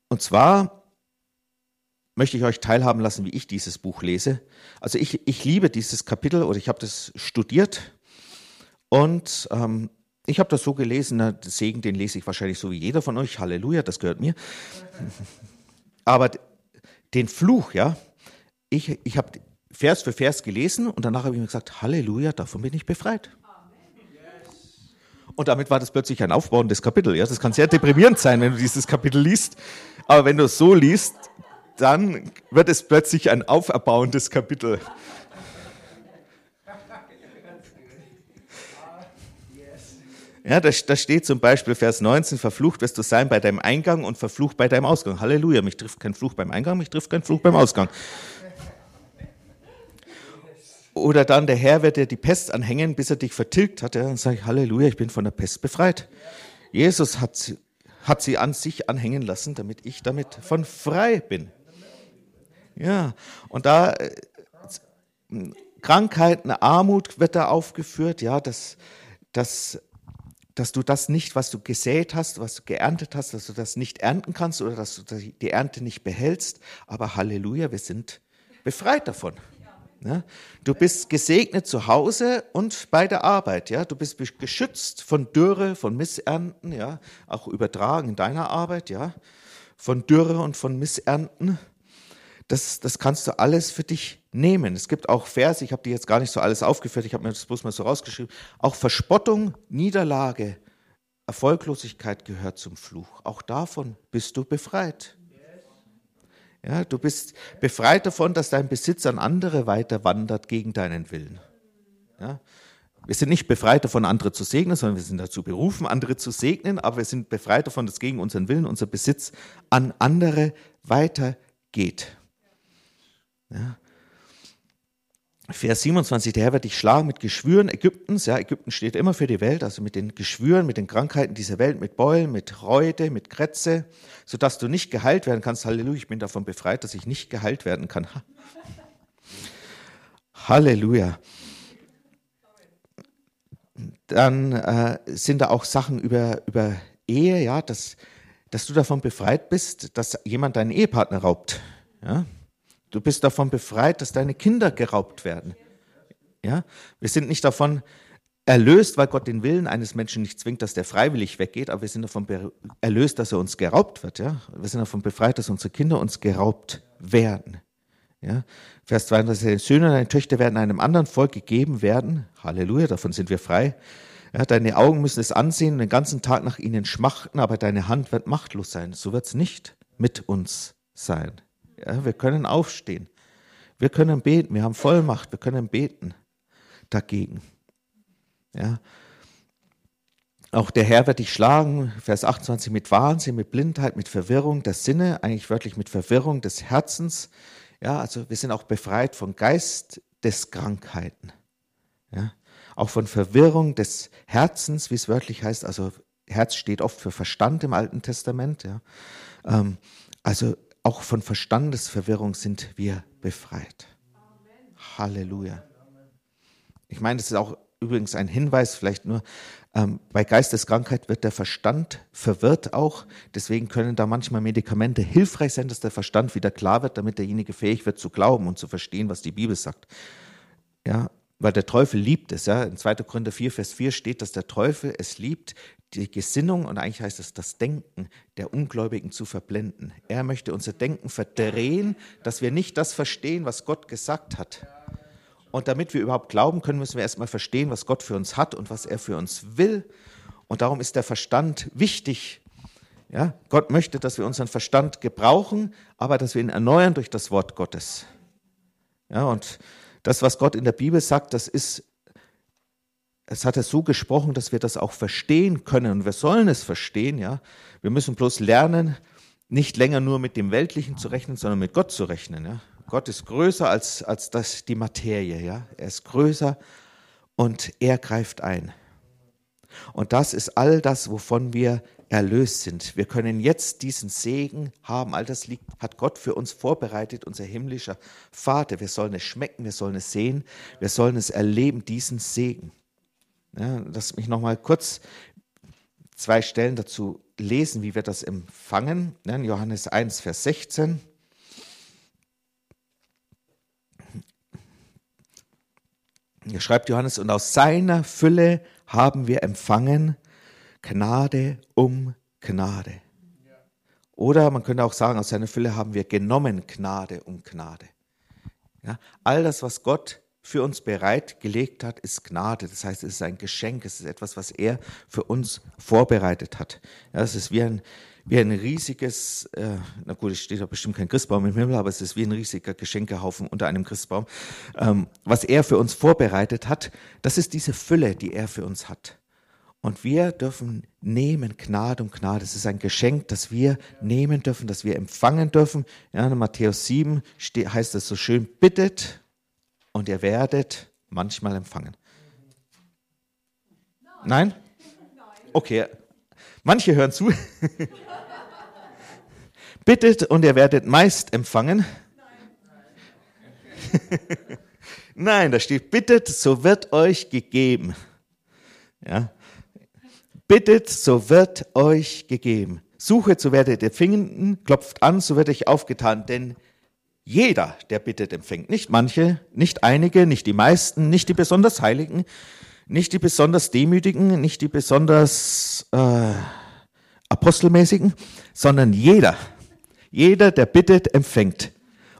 Und zwar möchte ich euch teilhaben lassen, wie ich dieses Buch lese. Also ich, ich liebe dieses Kapitel oder ich habe das studiert und ähm, ich habe das so gelesen, den Segen, den lese ich wahrscheinlich so wie jeder von euch. Halleluja, das gehört mir. Aber den Fluch, ja, ich, ich habe Vers für Vers gelesen und danach habe ich mir gesagt, Halleluja, davon bin ich befreit. Und damit war das plötzlich ein aufbauendes Kapitel. Ja, das kann sehr deprimierend sein, wenn du dieses Kapitel liest. Aber wenn du es so liest, dann wird es plötzlich ein auferbauendes Kapitel. Ja, da, da, steht zum Beispiel Vers 19, verflucht wirst du sein bei deinem Eingang und verflucht bei deinem Ausgang. Halleluja, mich trifft kein Fluch beim Eingang, mich trifft kein Fluch beim Ausgang. Oder dann, der Herr wird dir die Pest anhängen, bis er dich vertilgt hat. Dann sage ich, Halleluja, ich bin von der Pest befreit. Jesus hat, hat sie an sich anhängen lassen, damit ich damit von frei bin. Ja, und da äh, Krankheiten, Armut wird da aufgeführt, ja, dass, dass, dass du das nicht, was du gesät hast, was du geerntet hast, dass du das nicht ernten kannst oder dass du die Ernte nicht behältst. Aber Halleluja, wir sind befreit davon. Ja, du bist gesegnet zu Hause und bei der Arbeit. Ja, du bist geschützt von Dürre, von Missernten, ja, auch übertragen in deiner Arbeit, ja, von Dürre und von Missernten das, das kannst du alles für dich nehmen. Es gibt auch Verse, ich habe die jetzt gar nicht so alles aufgeführt, ich habe mir das bloß mal so rausgeschrieben. Auch Verspottung, Niederlage, Erfolglosigkeit gehört zum Fluch. Auch davon bist du befreit. Ja, du bist befreit davon, dass dein Besitz an andere weiter wandert gegen deinen Willen. Ja, wir sind nicht befreit davon, andere zu segnen, sondern wir sind dazu berufen, andere zu segnen, aber wir sind befreit davon, dass gegen unseren Willen unser Besitz an andere weitergeht. Ja. Vers 27, der Herr wird dich schlagen mit Geschwüren Ägyptens. Ja, Ägypten steht immer für die Welt, also mit den Geschwüren, mit den Krankheiten dieser Welt, mit Beulen, mit Reude, mit Krätze, sodass du nicht geheilt werden kannst. Halleluja, ich bin davon befreit, dass ich nicht geheilt werden kann. Halleluja. Dann äh, sind da auch Sachen über, über Ehe, ja, dass, dass du davon befreit bist, dass jemand deinen Ehepartner raubt. Ja, Du bist davon befreit, dass deine Kinder geraubt werden. Ja? Wir sind nicht davon erlöst, weil Gott den Willen eines Menschen nicht zwingt, dass der freiwillig weggeht, aber wir sind davon erlöst, dass er uns geraubt wird. Ja? Wir sind davon befreit, dass unsere Kinder uns geraubt werden. Ja? Vers 32, deine Söhne und deine Töchter werden einem anderen Volk gegeben werden. Halleluja, davon sind wir frei. Ja, deine Augen müssen es ansehen und den ganzen Tag nach ihnen schmachten, aber deine Hand wird machtlos sein. So wird es nicht mit uns sein. Ja, wir können aufstehen. Wir können beten. Wir haben Vollmacht. Wir können beten dagegen. Ja. Auch der Herr wird dich schlagen, Vers 28, mit Wahnsinn, mit Blindheit, mit Verwirrung der Sinne, eigentlich wörtlich mit Verwirrung des Herzens. Ja, also wir sind auch befreit von Geist des Krankheiten. Ja, auch von Verwirrung des Herzens, wie es wörtlich heißt. Also Herz steht oft für Verstand im Alten Testament. Ja. Ähm, also auch von Verstandesverwirrung sind wir befreit. Halleluja. Ich meine, das ist auch übrigens ein Hinweis, vielleicht nur, ähm, bei Geisteskrankheit wird der Verstand verwirrt auch. Deswegen können da manchmal Medikamente hilfreich sein, dass der Verstand wieder klar wird, damit derjenige fähig wird zu glauben und zu verstehen, was die Bibel sagt. Ja, weil der Teufel liebt es. Ja. In 2. Korinther 4, Vers 4 steht, dass der Teufel es liebt, die Gesinnung und eigentlich heißt es das Denken der Ungläubigen zu verblenden. Er möchte unser Denken verdrehen, dass wir nicht das verstehen, was Gott gesagt hat. Und damit wir überhaupt glauben können, müssen wir erstmal verstehen, was Gott für uns hat und was er für uns will. Und darum ist der Verstand wichtig. Ja, Gott möchte, dass wir unseren Verstand gebrauchen, aber dass wir ihn erneuern durch das Wort Gottes. Ja, und das, was Gott in der Bibel sagt, das ist es hat er so gesprochen, dass wir das auch verstehen können. Und wir sollen es verstehen, ja. Wir müssen bloß lernen, nicht länger nur mit dem Weltlichen zu rechnen, sondern mit Gott zu rechnen. Ja. Gott ist größer als, als das, die Materie, ja. Er ist größer und er greift ein. Und das ist all das, wovon wir erlöst sind. Wir können jetzt diesen Segen haben. All das liegt, hat Gott für uns vorbereitet, unser himmlischer Vater. Wir sollen es schmecken, wir sollen es sehen, wir sollen es erleben, diesen Segen. Ja, lass mich noch mal kurz zwei Stellen dazu lesen, wie wir das empfangen. Ja, Johannes 1, Vers 16. Hier schreibt Johannes, und aus seiner Fülle haben wir empfangen Gnade um Gnade. Oder man könnte auch sagen, aus seiner Fülle haben wir genommen Gnade um Gnade. Ja, all das, was Gott für uns bereitgelegt hat, ist Gnade. Das heißt, es ist ein Geschenk, es ist etwas, was er für uns vorbereitet hat. Ja, es ist wie ein, wie ein riesiges, äh, na gut, es steht da bestimmt kein Christbaum im Himmel, aber es ist wie ein riesiger Geschenkehaufen unter einem Christbaum. Ähm, was er für uns vorbereitet hat, das ist diese Fülle, die er für uns hat. Und wir dürfen nehmen Gnade um Gnade. Es ist ein Geschenk, das wir nehmen dürfen, das wir empfangen dürfen. Ja, in Matthäus 7 heißt es so schön, bittet und ihr werdet manchmal empfangen. Nein? Okay, manche hören zu. Bittet und ihr werdet meist empfangen. Nein, da steht, bittet, so wird euch gegeben. Ja. Bittet, so wird euch gegeben. Suchet, so werdet ihr finden. Klopft an, so wird euch aufgetan. Denn jeder, der bittet, empfängt. Nicht manche, nicht einige, nicht die meisten, nicht die besonders Heiligen, nicht die besonders Demütigen, nicht die besonders äh, Apostelmäßigen, sondern jeder. Jeder, der bittet, empfängt.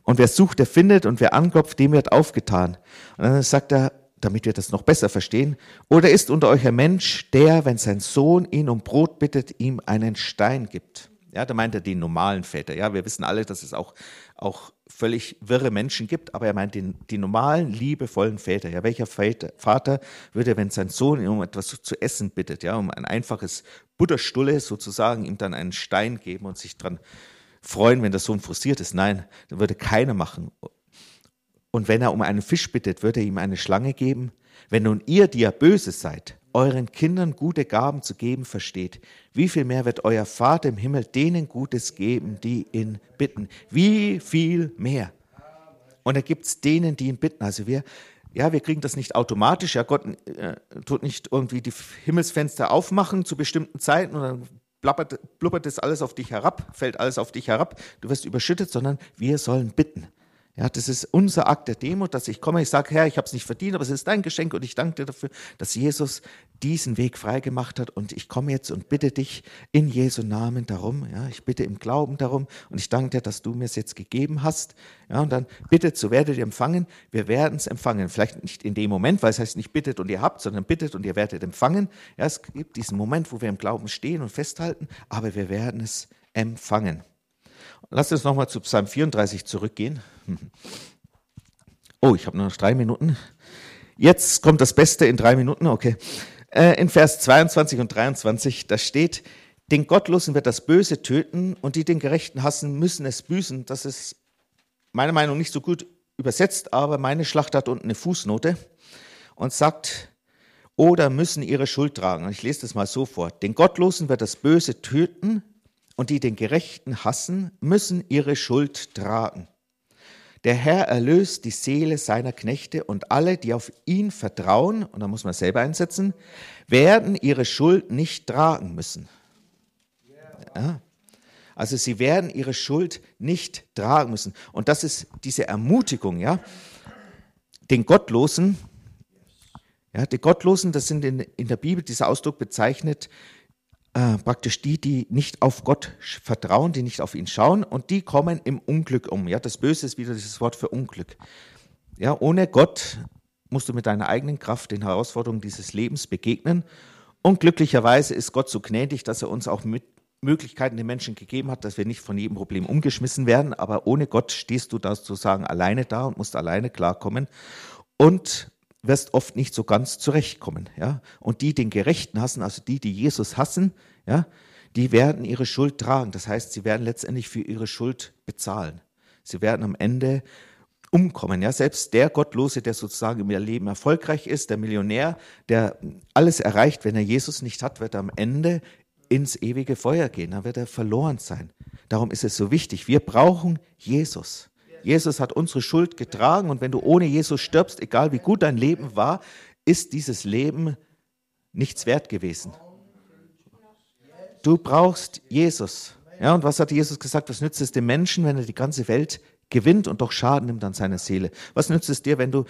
Und wer sucht, der findet und wer anklopft, dem wird aufgetan. Und dann sagt er, damit wir das noch besser verstehen, oder ist unter euch ein Mensch, der, wenn sein Sohn ihn um Brot bittet, ihm einen Stein gibt? Ja, da meint er die normalen Väter. Ja, wir wissen alle, dass es auch, auch völlig wirre Menschen gibt, aber er meint den, die normalen, liebevollen Väter. Ja, welcher Väter, Vater würde, wenn sein Sohn ihn um etwas zu essen bittet, ja, um ein einfaches Butterstulle sozusagen, ihm dann einen Stein geben und sich dran freuen, wenn der Sohn frustriert ist? Nein, das würde keiner machen. Und wenn er um einen Fisch bittet, würde er ihm eine Schlange geben? Wenn nun ihr, die ja böse seid, euren Kindern gute Gaben zu geben versteht, wie viel mehr wird euer Vater im Himmel denen Gutes geben, die ihn bitten? Wie viel mehr? Und er gibt es denen, die ihn bitten. Also wir, ja, wir kriegen das nicht automatisch. Ja, Gott äh, tut nicht irgendwie die Himmelsfenster aufmachen zu bestimmten Zeiten und dann blubbert, blubbert es alles auf dich herab, fällt alles auf dich herab, du wirst überschüttet, sondern wir sollen bitten. Ja, das ist unser Akt der Demut, dass ich komme, ich sage, Herr, ich habe es nicht verdient, aber es ist dein Geschenk und ich danke dir dafür, dass Jesus diesen Weg freigemacht hat und ich komme jetzt und bitte dich in Jesu Namen darum. Ja, ich bitte im Glauben darum und ich danke dir, dass du mir es jetzt gegeben hast. Ja, und dann bittet, so werdet ihr empfangen. Wir werden es empfangen. Vielleicht nicht in dem Moment, weil es heißt nicht bittet und ihr habt, sondern bittet und ihr werdet empfangen. Ja, es gibt diesen Moment, wo wir im Glauben stehen und festhalten, aber wir werden es empfangen. Lass uns nochmal zu Psalm 34 zurückgehen. Oh, ich habe nur noch drei Minuten. Jetzt kommt das Beste in drei Minuten, okay. Äh, in Vers 22 und 23, da steht, den Gottlosen wird das Böse töten und die den Gerechten hassen, müssen es büßen. Das ist meiner Meinung nach nicht so gut übersetzt, aber meine Schlacht hat unten eine Fußnote und sagt, oder müssen ihre Schuld tragen. Und ich lese das mal so vor. Den Gottlosen wird das Böse töten und die den Gerechten hassen, müssen ihre Schuld tragen. Der Herr erlöst die Seele seiner Knechte und alle, die auf ihn vertrauen, und da muss man selber einsetzen, werden ihre Schuld nicht tragen müssen. Ja. Also sie werden ihre Schuld nicht tragen müssen. Und das ist diese Ermutigung, ja. Den Gottlosen, ja, die Gottlosen, das sind in, in der Bibel dieser Ausdruck bezeichnet, äh, praktisch die, die nicht auf Gott vertrauen, die nicht auf ihn schauen und die kommen im Unglück um. Ja, das Böse ist wieder dieses Wort für Unglück. Ja, ohne Gott musst du mit deiner eigenen Kraft den Herausforderungen dieses Lebens begegnen. Und glücklicherweise ist Gott so gnädig, dass er uns auch mit Möglichkeiten den Menschen gegeben hat, dass wir nicht von jedem Problem umgeschmissen werden. Aber ohne Gott stehst du da sozusagen alleine da und musst alleine klarkommen. Und wirst oft nicht so ganz zurechtkommen. Ja? Und die den Gerechten hassen, also die, die Jesus hassen, ja, die werden ihre Schuld tragen. Das heißt, sie werden letztendlich für ihre Schuld bezahlen. Sie werden am Ende umkommen. Ja, selbst der Gottlose, der sozusagen im Leben erfolgreich ist, der Millionär, der alles erreicht, wenn er Jesus nicht hat, wird er am Ende ins ewige Feuer gehen. Dann wird er verloren sein. Darum ist es so wichtig. Wir brauchen Jesus. Jesus hat unsere Schuld getragen und wenn du ohne Jesus stirbst, egal wie gut dein Leben war, ist dieses Leben nichts wert gewesen. Du brauchst Jesus. Ja, und was hat Jesus gesagt? Was nützt es dem Menschen, wenn er die ganze Welt gewinnt und doch Schaden nimmt an seiner Seele? Was nützt es dir, wenn du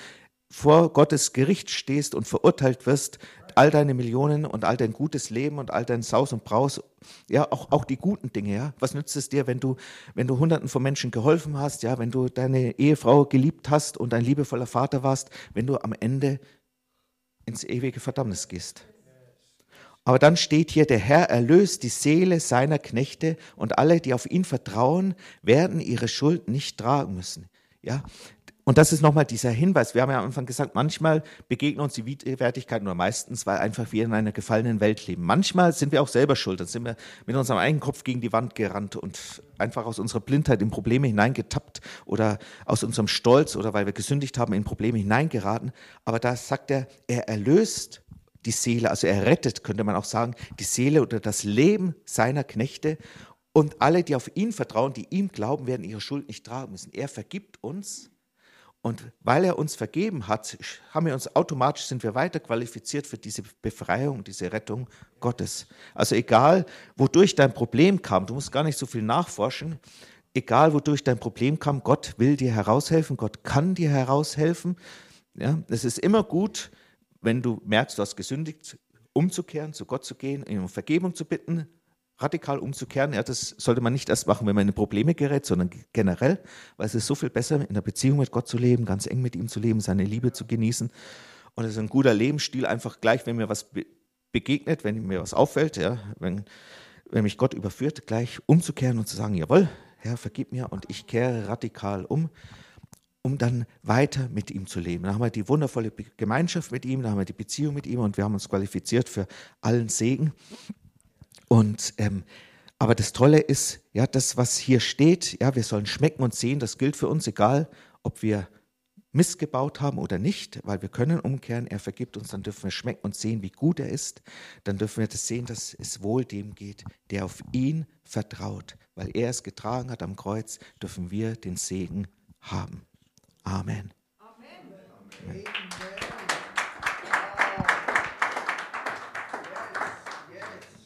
vor Gottes Gericht stehst und verurteilt wirst, all deine Millionen und all dein gutes Leben und all dein Saus und Braus, ja, auch, auch die guten Dinge, ja. Was nützt es dir, wenn du, wenn du Hunderten von Menschen geholfen hast, ja, wenn du deine Ehefrau geliebt hast und ein liebevoller Vater warst, wenn du am Ende ins ewige Verdammnis gehst? Aber dann steht hier, der Herr erlöst die Seele seiner Knechte und alle, die auf ihn vertrauen, werden ihre Schuld nicht tragen müssen. Ja, und das ist nochmal dieser Hinweis. Wir haben ja am Anfang gesagt, manchmal begegnen uns die Widerwärtigkeiten nur meistens, weil einfach wir in einer gefallenen Welt leben. Manchmal sind wir auch selber schuld. Dann sind wir mit unserem eigenen Kopf gegen die Wand gerannt und einfach aus unserer Blindheit in Probleme hineingetappt oder aus unserem Stolz oder weil wir gesündigt haben in Probleme hineingeraten. Aber da sagt er, er erlöst die Seele, also er rettet, könnte man auch sagen, die Seele oder das Leben seiner Knechte. Und alle, die auf ihn vertrauen, die ihm glauben, werden ihre Schuld nicht tragen müssen. Er vergibt uns und weil er uns vergeben hat, haben wir uns automatisch sind wir weiter qualifiziert für diese Befreiung, diese Rettung Gottes. Also egal, wodurch dein Problem kam, du musst gar nicht so viel nachforschen. Egal, wodurch dein Problem kam, Gott will dir heraushelfen, Gott kann dir heraushelfen. Ja, es ist immer gut, wenn du merkst, du hast gesündigt, umzukehren, zu Gott zu gehen, ihn um Vergebung zu bitten, radikal umzukehren. Ja, das sollte man nicht erst machen, wenn man in Probleme gerät, sondern generell, weil es ist so viel besser, in der Beziehung mit Gott zu leben, ganz eng mit ihm zu leben, seine Liebe zu genießen. Und es ist ein guter Lebensstil, einfach gleich, wenn mir was begegnet, wenn mir was auffällt, ja, wenn, wenn mich Gott überführt, gleich umzukehren und zu sagen, jawohl, Herr, vergib mir und ich kehre radikal um, um dann weiter mit ihm zu leben. Dann haben wir die wundervolle Gemeinschaft mit ihm, dann haben wir die Beziehung mit ihm und wir haben uns qualifiziert für allen Segen. Und ähm, aber das Tolle ist, ja, das, was hier steht, ja, wir sollen schmecken und sehen, das gilt für uns, egal ob wir missgebaut haben oder nicht, weil wir können umkehren, er vergibt uns, dann dürfen wir schmecken und sehen, wie gut er ist, dann dürfen wir das sehen, dass es wohl dem geht, der auf ihn vertraut, weil er es getragen hat am Kreuz, dürfen wir den Segen haben. Amen. Amen. Amen.